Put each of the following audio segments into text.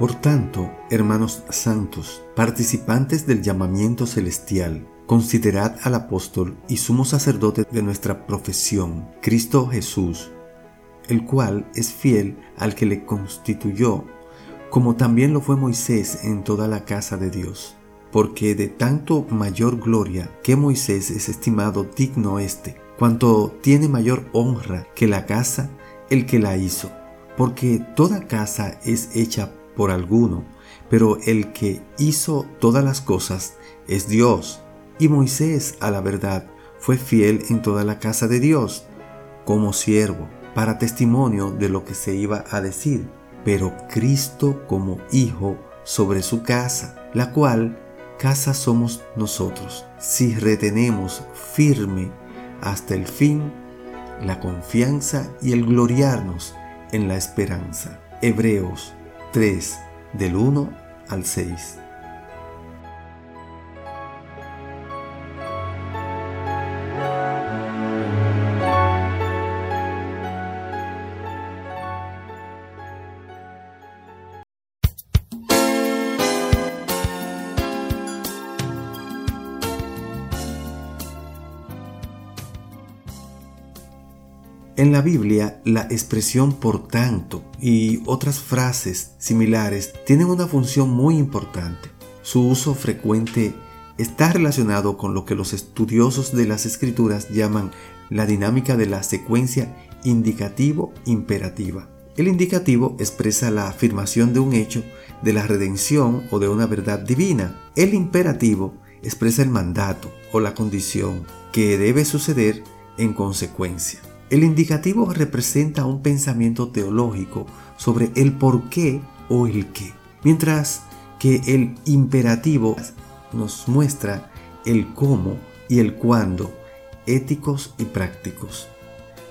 Por tanto, hermanos santos, participantes del llamamiento celestial, considerad al apóstol y sumo sacerdote de nuestra profesión, Cristo Jesús, el cual es fiel al que le constituyó, como también lo fue Moisés en toda la casa de Dios. Porque de tanto mayor gloria que Moisés es estimado digno este, cuanto tiene mayor honra que la casa el que la hizo. Porque toda casa es hecha por alguno, pero el que hizo todas las cosas es Dios. Y Moisés, a la verdad, fue fiel en toda la casa de Dios, como siervo, para testimonio de lo que se iba a decir, pero Cristo como Hijo sobre su casa, la cual casa somos nosotros, si retenemos firme hasta el fin la confianza y el gloriarnos en la esperanza. Hebreos 3, del 1 al 6. En la Biblia, la expresión por tanto y otras frases similares tienen una función muy importante. Su uso frecuente está relacionado con lo que los estudiosos de las escrituras llaman la dinámica de la secuencia indicativo-imperativa. El indicativo expresa la afirmación de un hecho, de la redención o de una verdad divina. El imperativo expresa el mandato o la condición que debe suceder en consecuencia. El indicativo representa un pensamiento teológico sobre el por qué o el qué, mientras que el imperativo nos muestra el cómo y el cuándo, éticos y prácticos.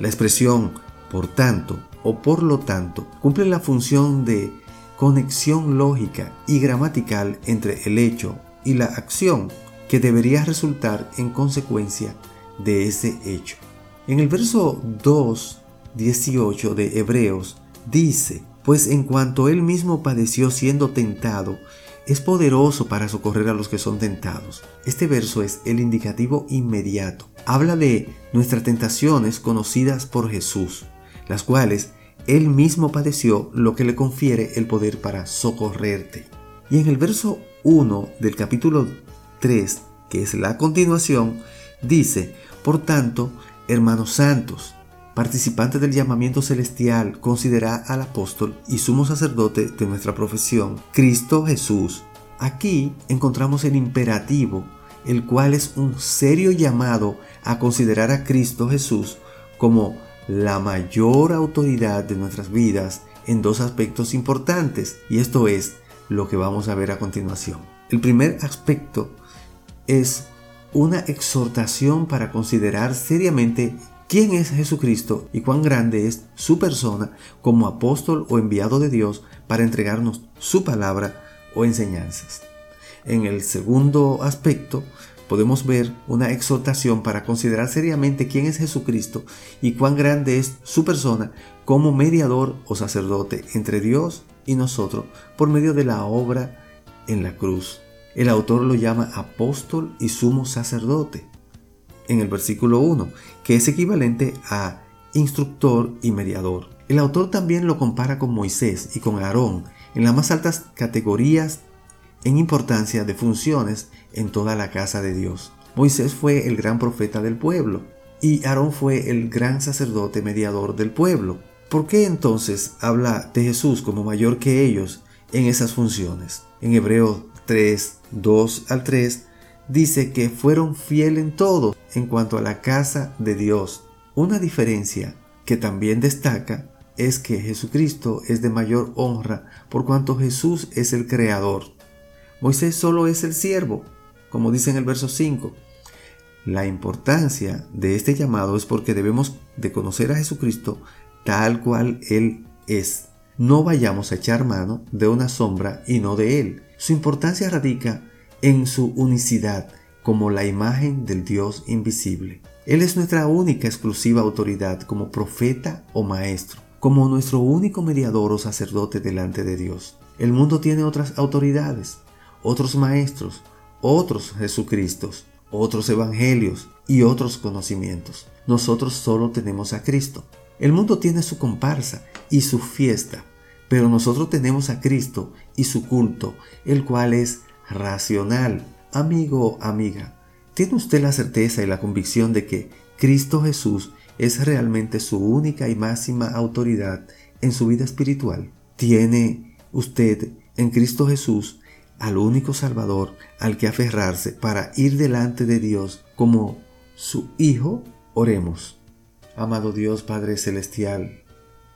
La expresión por tanto o por lo tanto cumple la función de conexión lógica y gramatical entre el hecho y la acción que debería resultar en consecuencia de ese hecho. En el verso 2, 18 de Hebreos dice, pues en cuanto él mismo padeció siendo tentado, es poderoso para socorrer a los que son tentados. Este verso es el indicativo inmediato. Habla de nuestras tentaciones conocidas por Jesús, las cuales él mismo padeció, lo que le confiere el poder para socorrerte. Y en el verso 1 del capítulo 3, que es la continuación, dice, por tanto, Hermanos santos, participantes del llamamiento celestial, considera al apóstol y sumo sacerdote de nuestra profesión, Cristo Jesús. Aquí encontramos el imperativo, el cual es un serio llamado a considerar a Cristo Jesús como la mayor autoridad de nuestras vidas en dos aspectos importantes, y esto es lo que vamos a ver a continuación. El primer aspecto es una exhortación para considerar seriamente quién es Jesucristo y cuán grande es su persona como apóstol o enviado de Dios para entregarnos su palabra o enseñanzas. En el segundo aspecto, podemos ver una exhortación para considerar seriamente quién es Jesucristo y cuán grande es su persona como mediador o sacerdote entre Dios y nosotros por medio de la obra en la cruz el autor lo llama apóstol y sumo sacerdote en el versículo 1, que es equivalente a instructor y mediador. El autor también lo compara con Moisés y con Aarón en las más altas categorías en importancia de funciones en toda la casa de Dios. Moisés fue el gran profeta del pueblo y Aarón fue el gran sacerdote mediador del pueblo. ¿Por qué entonces habla de Jesús como mayor que ellos en esas funciones? En Hebreo 3, 2 al 3, dice que fueron fieles en todo en cuanto a la casa de Dios. Una diferencia que también destaca es que Jesucristo es de mayor honra por cuanto Jesús es el creador. Moisés solo es el siervo, como dice en el verso 5. La importancia de este llamado es porque debemos de conocer a Jesucristo tal cual Él es. No vayamos a echar mano de una sombra y no de Él. Su importancia radica en su unicidad como la imagen del Dios invisible. Él es nuestra única exclusiva autoridad como profeta o maestro, como nuestro único mediador o sacerdote delante de Dios. El mundo tiene otras autoridades, otros maestros, otros Jesucristos, otros evangelios y otros conocimientos. Nosotros solo tenemos a Cristo. El mundo tiene su comparsa y su fiesta, pero nosotros tenemos a Cristo y su culto, el cual es racional. Amigo, amiga, ¿tiene usted la certeza y la convicción de que Cristo Jesús es realmente su única y máxima autoridad en su vida espiritual? ¿Tiene usted en Cristo Jesús al único Salvador al que aferrarse para ir delante de Dios como su Hijo? Oremos. Amado Dios Padre Celestial,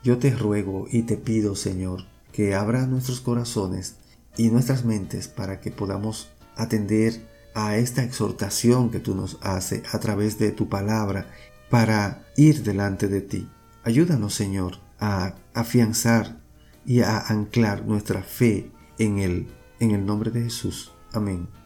yo te ruego y te pido, Señor, que abra nuestros corazones y nuestras mentes para que podamos atender a esta exhortación que tú nos haces a través de tu palabra para ir delante de ti. Ayúdanos, Señor, a afianzar y a anclar nuestra fe en Él. En el nombre de Jesús. Amén.